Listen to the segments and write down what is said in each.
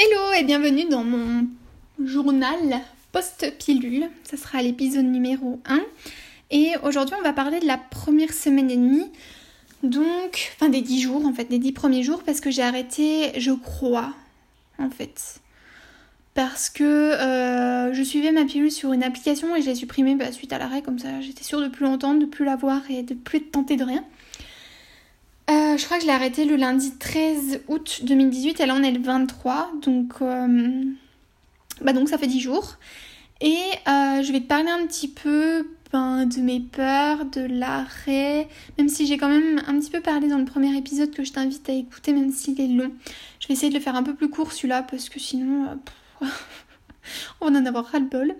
Hello et bienvenue dans mon journal post-pilule. Ça sera l'épisode numéro 1. Et aujourd'hui, on va parler de la première semaine et demie. Donc, enfin des 10 jours en fait, des 10 premiers jours parce que j'ai arrêté, je crois, en fait. Parce que euh, je suivais ma pilule sur une application et je l'ai supprimée bah, suite à l'arrêt, comme ça j'étais sûre de plus l'entendre, de plus la voir et de plus tenter de rien. Euh, je crois que je l'ai arrêté le lundi 13 août 2018 et là on est le 23, donc, euh, bah donc ça fait 10 jours. Et euh, je vais te parler un petit peu ben, de mes peurs, de l'arrêt, même si j'ai quand même un petit peu parlé dans le premier épisode que je t'invite à écouter, même s'il est long. Je vais essayer de le faire un peu plus court celui-là parce que sinon on va en avoir ras le bol.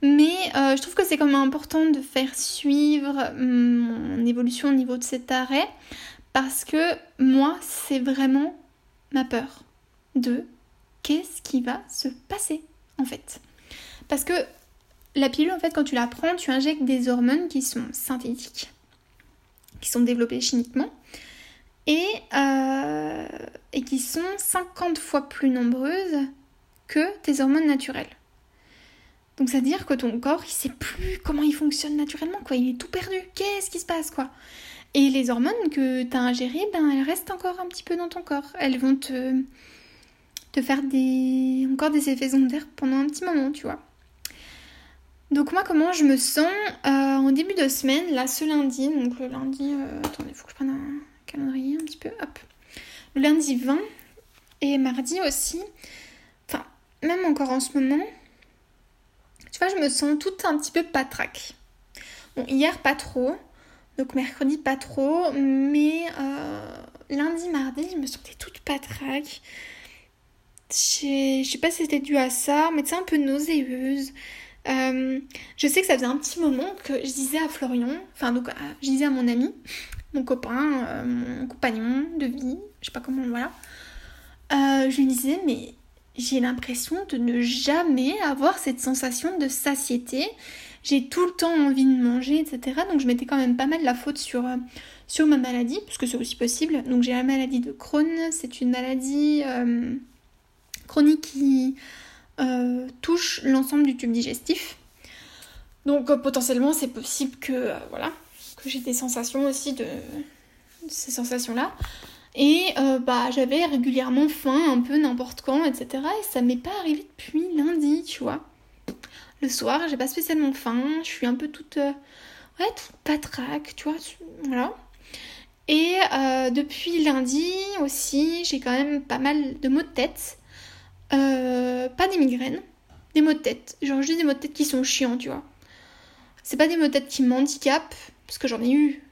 Mais je trouve que c'est quand même important de faire suivre mon évolution au niveau de cet arrêt parce que moi, c'est vraiment ma peur de qu'est-ce qui va se passer en fait. Parce que la pilule, en fait, quand tu la prends, tu injectes des hormones qui sont synthétiques, qui sont développées chimiquement et, euh, qui sont 50 fois plus nombreuses que tes hormones naturelles. Donc ça veut dire que ton corps, il sait plus comment il fonctionne naturellement, quoi. Il est tout perdu. Qu'est-ce qui se passe, quoi? Et les hormones que tu as ingérées, ben, elles restent encore un petit peu dans ton corps. Elles vont te, te faire des, encore des effets secondaires pendant un petit moment, tu vois. Donc moi, comment je me sens euh, en début de semaine, là, ce lundi, donc le lundi... Euh, attendez, il faut que je prenne un calendrier un petit peu, hop. Le lundi 20 et mardi aussi. Enfin, même encore en ce moment, tu vois, je me sens toute un petit peu patraque. Bon, hier, pas trop. Donc mercredi pas trop, mais euh, lundi, mardi, je me sentais toute patraque. Je sais pas si c'était dû à ça, mais c'est un peu nauséeuse. Euh, je sais que ça faisait un petit moment que je disais à Florian, enfin donc je disais à mon ami, mon copain, euh, mon compagnon de vie, je sais pas comment, voilà. je lui disais, mais j'ai l'impression de ne jamais avoir cette sensation de satiété j'ai tout le temps envie de manger, etc. Donc je mettais quand même pas mal la faute sur, euh, sur ma maladie, parce que c'est aussi possible. Donc j'ai la maladie de Crohn, c'est une maladie euh, chronique qui euh, touche l'ensemble du tube digestif. Donc potentiellement c'est possible que voilà que j'ai des sensations aussi de, ces sensations-là. Et bah j'avais régulièrement faim un peu n'importe quand, etc. Et ça m'est pas arrivé depuis lundi, tu vois le soir, j'ai pas spécialement faim, je suis un peu toute, euh, ouais, toute patraque, tu vois, voilà. Et euh, depuis lundi aussi, j'ai quand même pas mal de maux de tête. Euh, pas des migraines, des maux de tête. Genre juste des maux de tête qui sont chiants, tu vois. C'est pas des maux de tête qui m'handicapent, parce que j'en ai eu,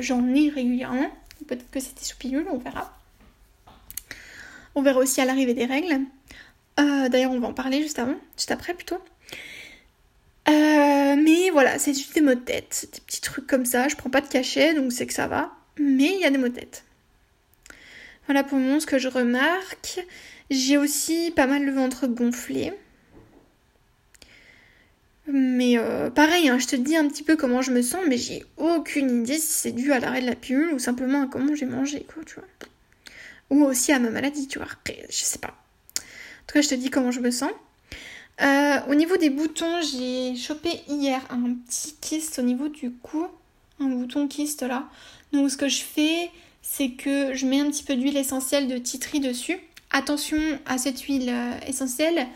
j'en ai régulièrement. Peut-être que c'était sous pilule, on verra. On verra aussi à l'arrivée des règles. D'ailleurs, on va en parler juste avant, juste après plutôt. Euh, mais voilà, c'est juste des mots de tête, des petits trucs comme ça. Je prends pas de cachet, donc c'est que ça va. Mais il y a des mots de tête. Voilà pour moi ce que je remarque. J'ai aussi pas mal le ventre gonflé. Mais euh, pareil, hein, je te dis un petit peu comment je me sens, mais j'ai aucune idée si c'est dû à l'arrêt de la pilule ou simplement à comment j'ai mangé, quoi, tu vois. Ou aussi à ma maladie, tu vois. je sais pas. En tout cas, je te dis comment je me sens. Euh, au niveau des boutons, j'ai chopé hier un petit kyste au niveau du cou. Un bouton kyste là. Donc ce que je fais, c'est que je mets un petit peu d'huile essentielle de titri dessus. Attention à cette huile euh, essentielle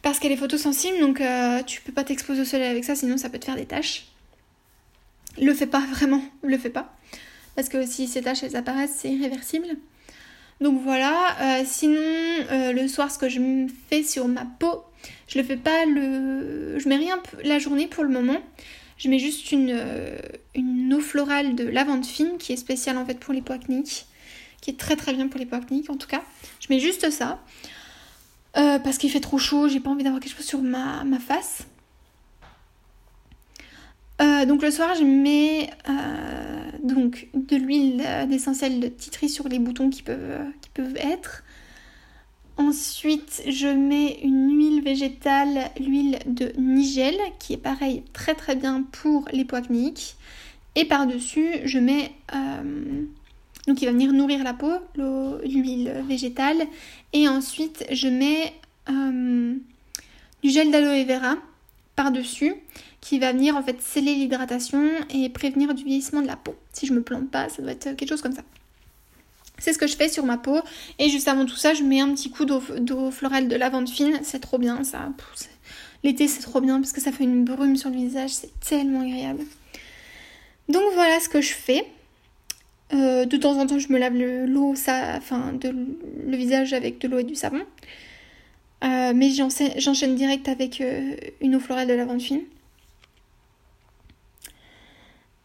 parce qu'elle est photosensible donc euh, tu peux pas t'exposer au soleil avec ça sinon ça peut te faire des taches. Le fais pas vraiment, le fais pas. Parce que si ces taches elles apparaissent, c'est irréversible. Donc voilà, sinon le soir ce que je fais sur ma peau, je le fais pas le. Je mets rien la journée pour le moment. Je mets juste une, euh, une eau florale de lavande fine qui est spéciale en fait pour les poids acniques. Qui est très très bien pour les poids acniques en tout cas. Je mets juste ça. Euh, parce qu'il fait trop chaud, j'ai pas envie d'avoir quelque chose sur ma, face. Euh, donc le soir, je mets donc de l'huile d'essentiel de titri sur les boutons qui peuvent être. Ensuite, je mets une huile végétale, l'huile de Nigel, qui est pareil très très bien pour les acnéiques. Et par-dessus, je mets euh, donc il va venir nourrir la peau, l'huile végétale. Et ensuite, je mets euh, du gel d'aloe vera par-dessus qui va venir en fait sceller l'hydratation et prévenir du vieillissement de la peau. Si je me plante pas, ça doit être quelque chose comme ça. C'est ce que je fais sur ma peau. Et juste avant tout ça, je mets un petit coup d'eau florale de lavande fine. C'est trop bien ça. L'été, c'est trop bien parce que ça fait une brume sur le visage. C'est tellement agréable. Donc voilà ce que je fais. Euh, de temps en temps, je me lave l'eau, ça, enfin, le visage avec de l'eau et du savon. Euh, mais j'enchaîne direct avec euh, une eau florale de lavande fine.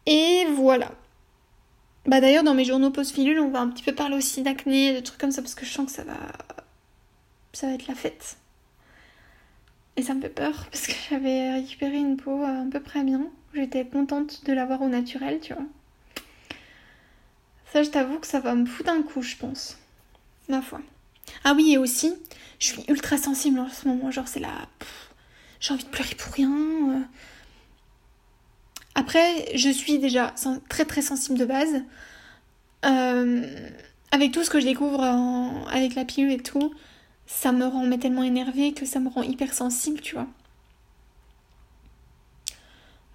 Et voilà. Bah d'ailleurs dans mes journaux post-pilule, on va un petit peu parler aussi d'acné, de trucs comme ça parce que je sens que ça va ça va être la fête. Et ça me fait peur parce que j'avais récupéré une peau à peu près bien. J'étais contente de l'avoir au naturel, tu vois. Ça, je t'avoue que ça va me foutre un coup, je pense. Ma foi. Ah oui, et aussi, je suis ultra sensible en ce moment. Genre, c'est la. J'ai envie de pleurer pour rien. Après, je suis déjà très très sensible de base. Euh, avec tout ce que je découvre avec la pilule et tout, ça me rend tellement énervée que ça me rend hyper sensible, tu vois.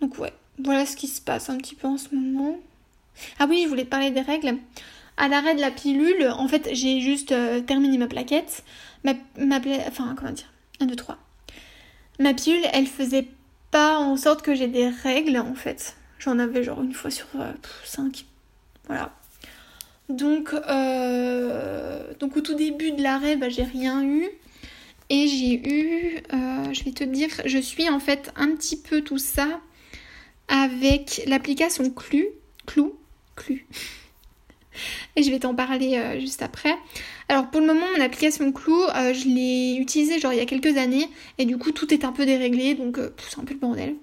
Donc ouais, voilà ce qui se passe un petit peu en ce moment. Ah oui, je voulais parler des règles. À l'arrêt de la pilule, en fait, j'ai juste euh, terminé ma plaquette. Ma, ma Enfin, comment dire? 1, 2, 3. Ma pilule, elle faisait pas en sorte que j'ai des règles en fait. J'en avais genre une fois sur 5. Euh, voilà. Donc, euh, donc au tout début de l'arrêt, bah, j'ai rien eu. Et j'ai eu, euh, je vais te dire, je suis en fait un petit peu tout ça avec l'application Clu. Clou. Clu. Et je vais t'en parler juste après. Alors pour le moment, mon application Clou, euh, je l'ai utilisée genre il y a quelques années et du coup tout est un peu déréglé donc euh, c'est un peu le bordel.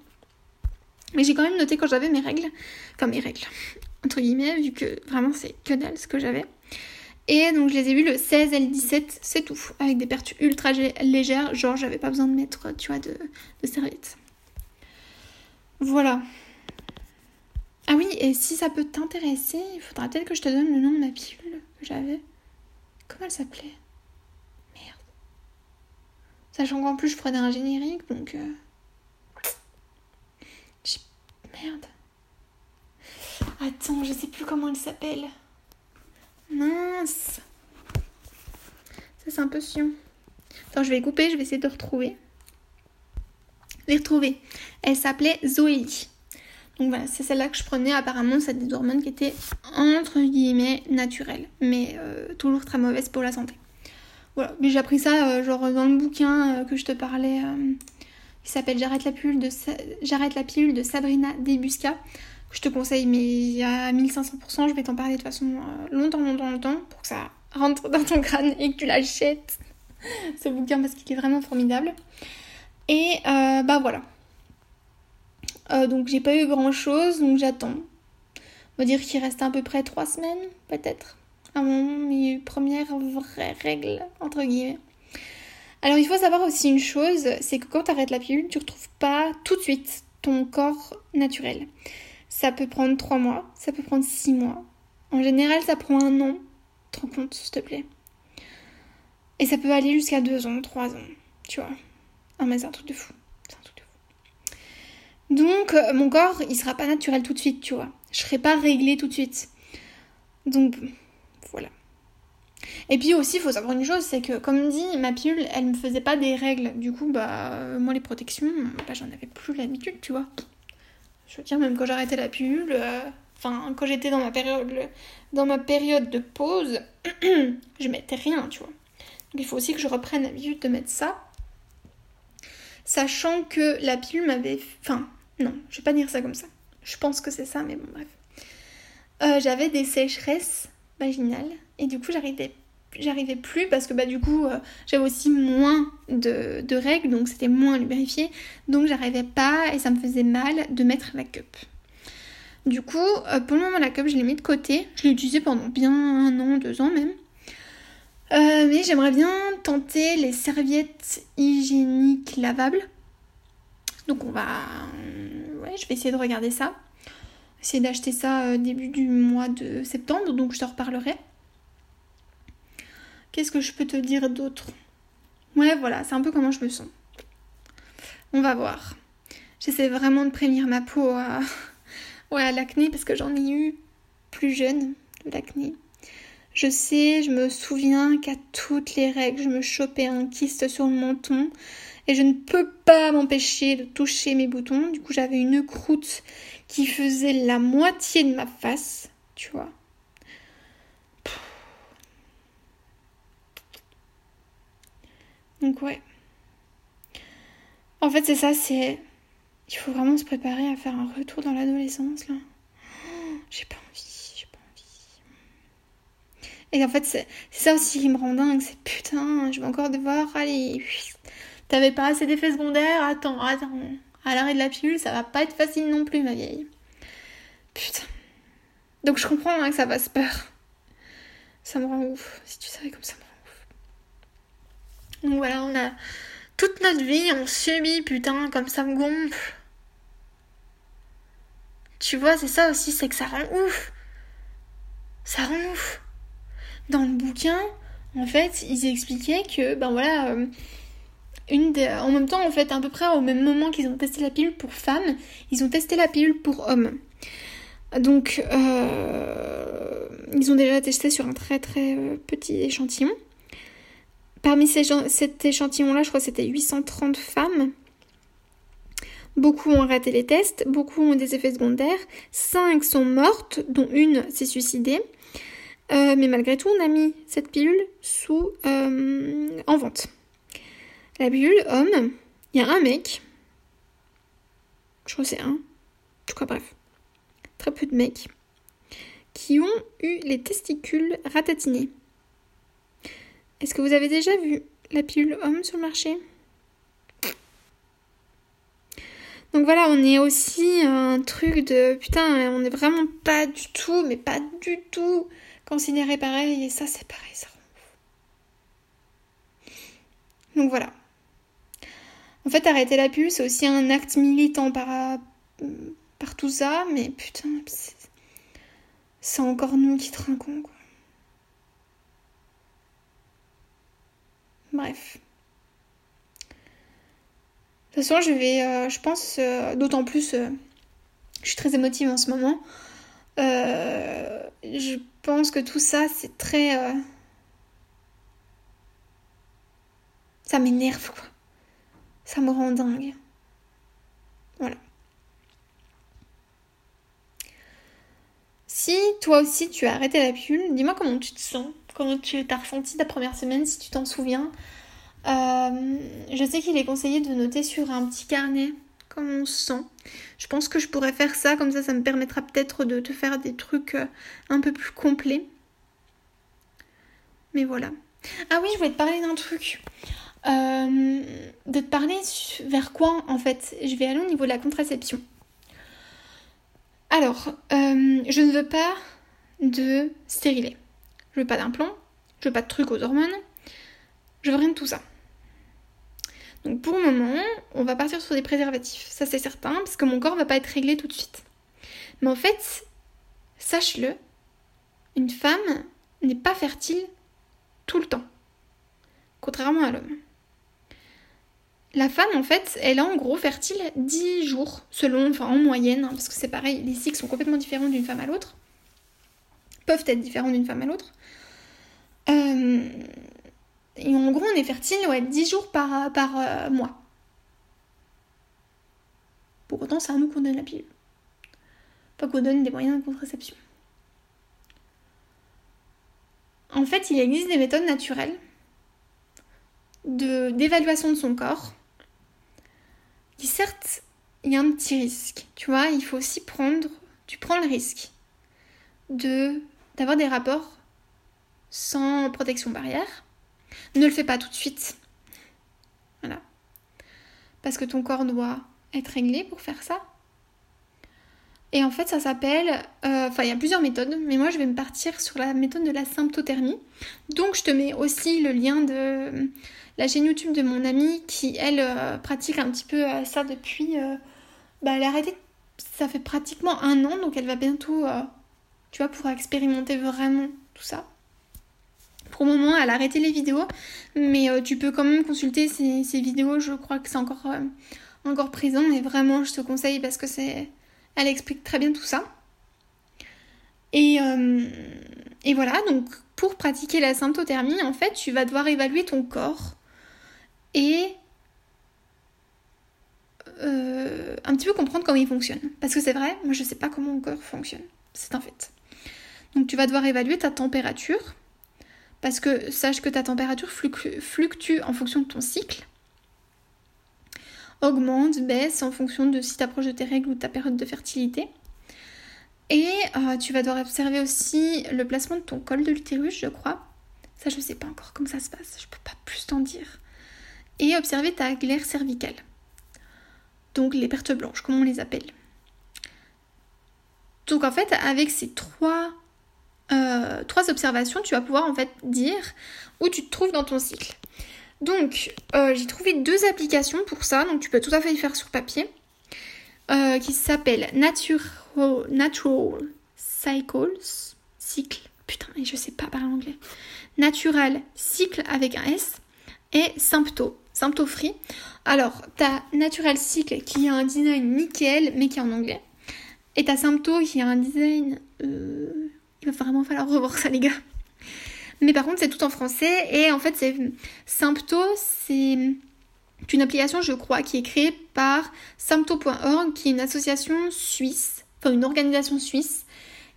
Mais j'ai quand même noté quand j'avais mes règles, enfin mes règles, entre guillemets, vu que vraiment c'est que dalle ce que j'avais. Et donc je les ai vus le 16 et le 17, c'est tout, avec des pertes ultra légères, genre j'avais pas besoin de mettre, tu vois, de, de serviettes. Voilà. Ah oui, et si ça peut t'intéresser, il faudra peut-être que je te donne le nom de ma pilule que j'avais. Comment elle s'appelait? Merde. Sachant qu'en plus je prenais un générique, donc... Euh... Merde. Attends, je sais plus comment elle s'appelle. Mince. Ça c'est un peu chiant. Attends, je vais couper, je vais essayer de retrouver. Les retrouver. Elle s'appelait Zoélie. Donc voilà, c'est celle-là que je prenais. Apparemment, c'est des hormones qui étaient entre guillemets naturelles, mais euh, toujours très mauvaises pour la santé. Voilà, mais j'ai appris ça euh, genre dans le bouquin euh, que je te parlais, qui s'appelle J'arrête la pilule de Sabrina Debusca. Que je te conseille, mais a 1500%. Je vais t'en parler de façon longtemps, longtemps, longtemps, pour que ça rentre dans ton crâne et que tu l'achètes. Ce bouquin parce qu'il est vraiment formidable. Et bah voilà, euh, donc j'ai pas eu grand chose, donc j'attends. On va dire qu'il reste à peu près trois semaines, peut-être, à mes premières vraies règles, entre guillemets. Alors il faut savoir aussi une chose, c'est que quand tu arrêtes la pilule, tu retrouves pas tout de suite ton corps naturel. Ça peut prendre trois mois, ça peut prendre six mois. En général, ça prend un an. Te compte, s'il te plaît. Et ça peut aller jusqu'à deux ans, trois ans, tu vois. Ah mais c'est un truc de fou. Donc euh, mon corps, il sera pas naturel tout de suite, tu vois. Je serai pas réglée tout de suite. Donc voilà. Et puis aussi, il faut savoir une chose, c'est que comme dit, ma pilule, elle me faisait pas des règles. Du coup, bah euh, moi les protections, bah, j'en avais plus l'habitude, tu vois. Je veux dire, même quand j'arrêtais la pilule, euh, quand j'étais dans ma période de pause, je mettais rien, tu vois. Donc il faut aussi que je reprenne l'habitude de mettre ça. Sachant que la pilule m'avait. Non, je vais pas dire ça comme ça. Je pense que c'est ça, mais bon, bref. Euh, j'avais des sécheresses vaginales et du coup j'arrivais j'arrivais plus parce que bah du coup euh, j'avais aussi moins de, règles donc c'était moins lubrifié donc j'arrivais pas et ça me faisait mal de mettre la cup. Du coup euh, pour le moment la cup je l'ai mis de côté, je l'ai utilisée pendant bien un an, deux ans même. mais j'aimerais bien tenter les serviettes hygiéniques lavables donc on va... Je vais essayer de regarder ça. essayer d'acheter ça début du mois de septembre, donc je te reparlerai. Qu'est-ce que je peux te dire d'autre? Ouais, voilà, c'est un peu comment je me sens. On va voir. J'essaie vraiment de prévenir ma peau à, ouais, l'acné parce que j'en ai eu plus jeune l'acné. Je sais, je me souviens qu'à toutes les règles, je me chopais un kyste sur le menton et je ne peux pas m'empêcher de toucher mes boutons. Du coup, j'avais une croûte qui faisait la moitié de ma face, tu vois. Donc ouais. En fait, c'est ça, c'est... Il faut vraiment se préparer à faire un retour dans l'adolescence, là. J'ai pas envie, j'ai pas envie. Et en fait, c'est ça aussi qui me rend dingue, c'est putain, je vais encore devoir aller... T'avais pas assez d'effets secondaires? Attends, attends. À l'arrêt de la pilule, ça va pas être facile non plus, ma vieille. Putain. Donc je comprends hein, que ça fasse peur. Ça me rend ouf. Si tu savais comme ça me rend ouf. Donc voilà, on a toute notre vie, on subit, putain, comme ça me gonfle. Tu vois, c'est ça aussi, c'est que ça rend ouf. Ça rend ouf. Dans le bouquin, en fait, ils expliquaient que, ben voilà, euh, en même temps, en fait, à peu près au même moment qu'ils ont testé la pilule pour femmes, ils ont testé la pilule pour hommes. Donc, euh, ils ont déjà testé sur un très très euh, petit échantillon. Parmi cet échantillon-là, je crois que c'était 830 femmes. Beaucoup ont raté les tests, beaucoup ont des effets secondaires, 5 sont mortes, dont une s'est suicidée. Euh, mais malgré tout, on a mis cette pilule sous en vente. La pilule homme, il y a un mec, je crois que c'est un, je crois bref, très peu de mecs, qui ont eu les testicules ratatinés. Est-ce que vous avez déjà vu la pilule homme sur le marché? Donc voilà, on est aussi un truc de putain, on n'est vraiment pas du tout, mais pas du tout considéré pareil, et ça c'est pareil, ça Donc voilà. En fait, arrêter la pilule, c'est aussi un acte militant par, par tout ça, mais putain, c'est encore nous qui trinquons, quoi. Bref. De toute façon, je vais, euh, je pense, euh, d'autant plus, euh, je suis très émotive en ce moment. je pense que tout ça, c'est très. ça m'énerve, quoi. Ça me rend dingue. Voilà. Si toi aussi tu as arrêté la pilule, dis-moi comment tu te sens, comment tu as ressenti ta première semaine si tu t'en souviens. Euh, je sais qu'il est conseillé de noter sur un petit carnet comment on se sent. Je pense que je pourrais faire ça, comme ça ça me permettra peut-être de te faire des trucs euh, un peu plus complets. Mais voilà. Ah oui, je voulais te parler d'un truc. Euh, de te parler vers quoi en fait Je vais aller au niveau de la contraception. Alors, euh, je ne veux pas de stérilet. Je veux pas d'implant, je veux pas de trucs aux hormones, je veux rien de tout ça. Donc pour le moment, on va partir sur des préservatifs. Ça c'est certain, parce que mon corps va pas être réglé tout de suite. Mais en fait, sache-le, une femme n'est pas fertile tout le temps. Contrairement à l'homme. La femme, en fait, elle est en gros fertile 10 jours, selon, enfin en moyenne, hein, parce que c'est pareil, les cycles sont complètement différents d'une femme à l'autre, peuvent être différents d'une femme à l'autre. Euh, et en gros, on est fertile ouais, 10 jours par, par euh, mois. Pour autant, c'est à nous qu'on donne la pilule. Pas qu'on donne des moyens de contraception. En fait, il existe des méthodes naturelles d'évaluation de son corps certes, il y a un petit risque. Tu vois, il faut aussi prendre, tu prends le risque de d'avoir des rapports sans protection barrière. Ne le fais pas tout de suite. Voilà. Parce que ton corps doit être réglé pour faire ça. Et en fait, ça s'appelle. Euh, enfin, il y a plusieurs méthodes, mais moi, je vais me partir sur la méthode de la symptothermie. Donc, je te mets aussi le lien de la chaîne YouTube de mon amie qui, elle, euh, pratique un petit peu euh, ça depuis. bah, elle a arrêté ça fait pratiquement un an, donc elle va bientôt, tu vois, pouvoir expérimenter vraiment tout ça. Pour le moment, elle a arrêté les vidéos, mais tu peux quand même consulter ces, vidéos. Je crois que c'est encore, encore présent, mais vraiment, je te conseille parce que c'est, elle explique très bien tout ça. Et, et voilà, donc pour pratiquer la symptothermie, en fait, tu vas devoir évaluer ton corps et euh, un petit peu comprendre comment il fonctionne. Parce que c'est vrai, moi je sais pas comment mon corps fonctionne. C'est un fait. Donc tu vas devoir évaluer ta température. Parce que sache que ta température fluctue en fonction de ton cycle. Augmente, baisse en fonction de si tu approches de tes règles ou de ta période de fertilité. Et euh, tu vas devoir observer aussi le placement de ton col de l'utérus, je crois. Ça, je sais pas encore comment ça se passe. Je peux pas plus t'en dire. Et observer ta glaire cervicale donc les pertes blanches, comme on les appelle. Donc en fait, avec ces trois, euh, trois observations, tu vas pouvoir en fait dire où tu te trouves dans ton cycle. Donc euh, j'ai trouvé deux applications pour ça, donc tu peux tout à fait y faire sur papier, euh, qui s'appellent Natural, Cycles, cycle, putain, je sais pas parler anglais, Natural Cycle avec un S, et Sympto, Sympto Free. Alors, t'as Natural Cycle qui a un design nickel, mais qui est en anglais. Et t'as Sympto qui a un design. Euh, il va vraiment falloir revoir ça, les gars. Mais par contre, c'est tout en français. Et en fait, c'est Sympto, c'est une application, je crois, qui est créée par Sympto.org, qui est une association suisse, enfin une organisation suisse,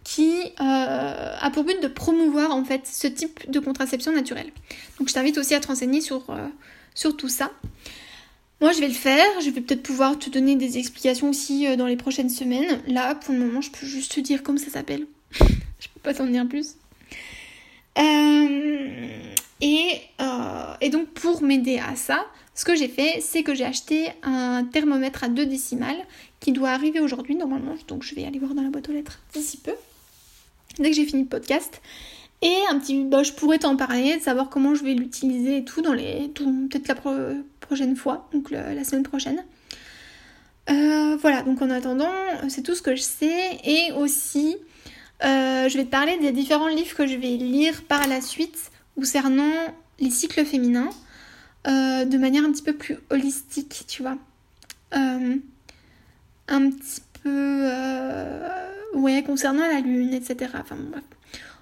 qui euh, a pour but de promouvoir en fait ce type de contraception naturelle. Donc je t'invite aussi à te renseigner sur, euh, sur tout ça. Moi, je vais le faire. Je vais peut-être pouvoir te donner des explications aussi euh, dans les prochaines semaines. Là, pour le moment, je peux juste te dire comment ça s'appelle. je peux pas t'en dire plus. Euh, et, euh, et, donc, pour m'aider à ça, ce que j'ai fait, c'est que j'ai acheté un thermomètre à 2 décimales qui doit arriver aujourd'hui, normalement. Donc, je vais aller voir dans la boîte aux lettres d'ici peu. Dès que j'ai fini le podcast. Et un petit, bah, je pourrais t'en parler, de savoir comment je vais l'utiliser et tout dans les, peut-être la prochaine fois, donc la semaine prochaine. Euh, voilà, donc en attendant, c'est tout ce que je sais. Et aussi, euh, je vais te parler des différents livres que je vais lire par la suite concernant les cycles féminins euh, de manière un petit peu plus holistique, tu vois. un petit peu, ouais, concernant la lune, etc. Enfin bref.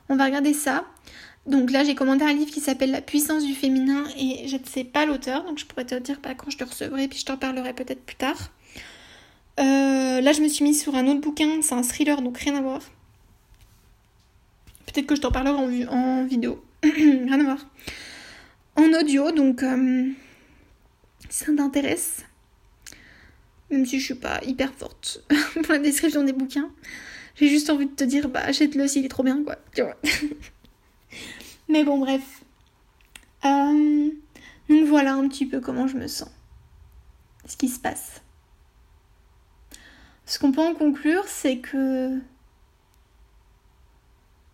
On va regarder ça. Donc là, j'ai commandé un livre qui s'appelle La puissance du féminin et je ne sais pas l'auteur, donc je pourrais te dire pas quand je le recevrai, puis je t'en parlerai peut-être plus tard. Euh, là, je me suis mise sur un autre bouquin, c'est un thriller, donc rien à voir. Peut-être que je t'en parlerai en, vidéo. rien à voir. En audio, donc euh, si ça t'intéresse, même si je suis pas hyper forte pour la description des bouquins. J'ai juste envie de te dire, bah achète-le s'il est trop bien, quoi. Tu vois. Mais bon, bref. Euh, donc voilà un petit peu comment je me sens. Ce qui se passe. Ce qu'on peut en conclure, c'est que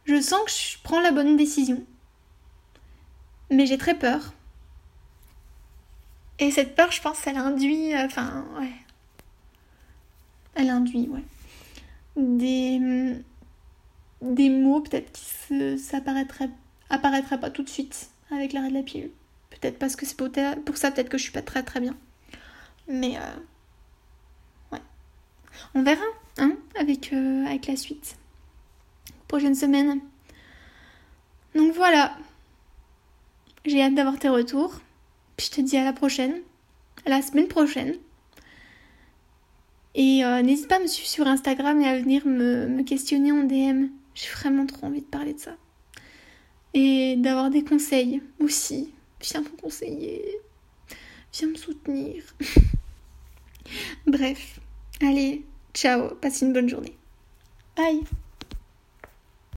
je sens que je prends la bonne décision. Mais j'ai très peur. Et cette peur, je pense, elle induit. Euh, enfin, ouais. Elle induit, ouais des, des mots peut-être qui s'apparaîtraient apparaîtraient pas tout de suite avec l'arrêt de la pilule. Peut-être parce que c'est pour, pour, ça peut-être que je suis pas très très bien. Mais euh, ouais. On verra, hein, avec, euh, avec la suite. Prochaine semaine. Donc voilà. J'ai hâte d'avoir tes retours. Puis je te dis à la prochaine. À la semaine prochaine. Et euh, n'hésite pas à me suivre sur Instagram et à venir me, questionner en DM. J'ai vraiment trop envie de parler de ça. Et d'avoir des conseils aussi. Viens me conseiller. Viens me soutenir. Bref. Allez, ciao. Passe une bonne journée. Bye.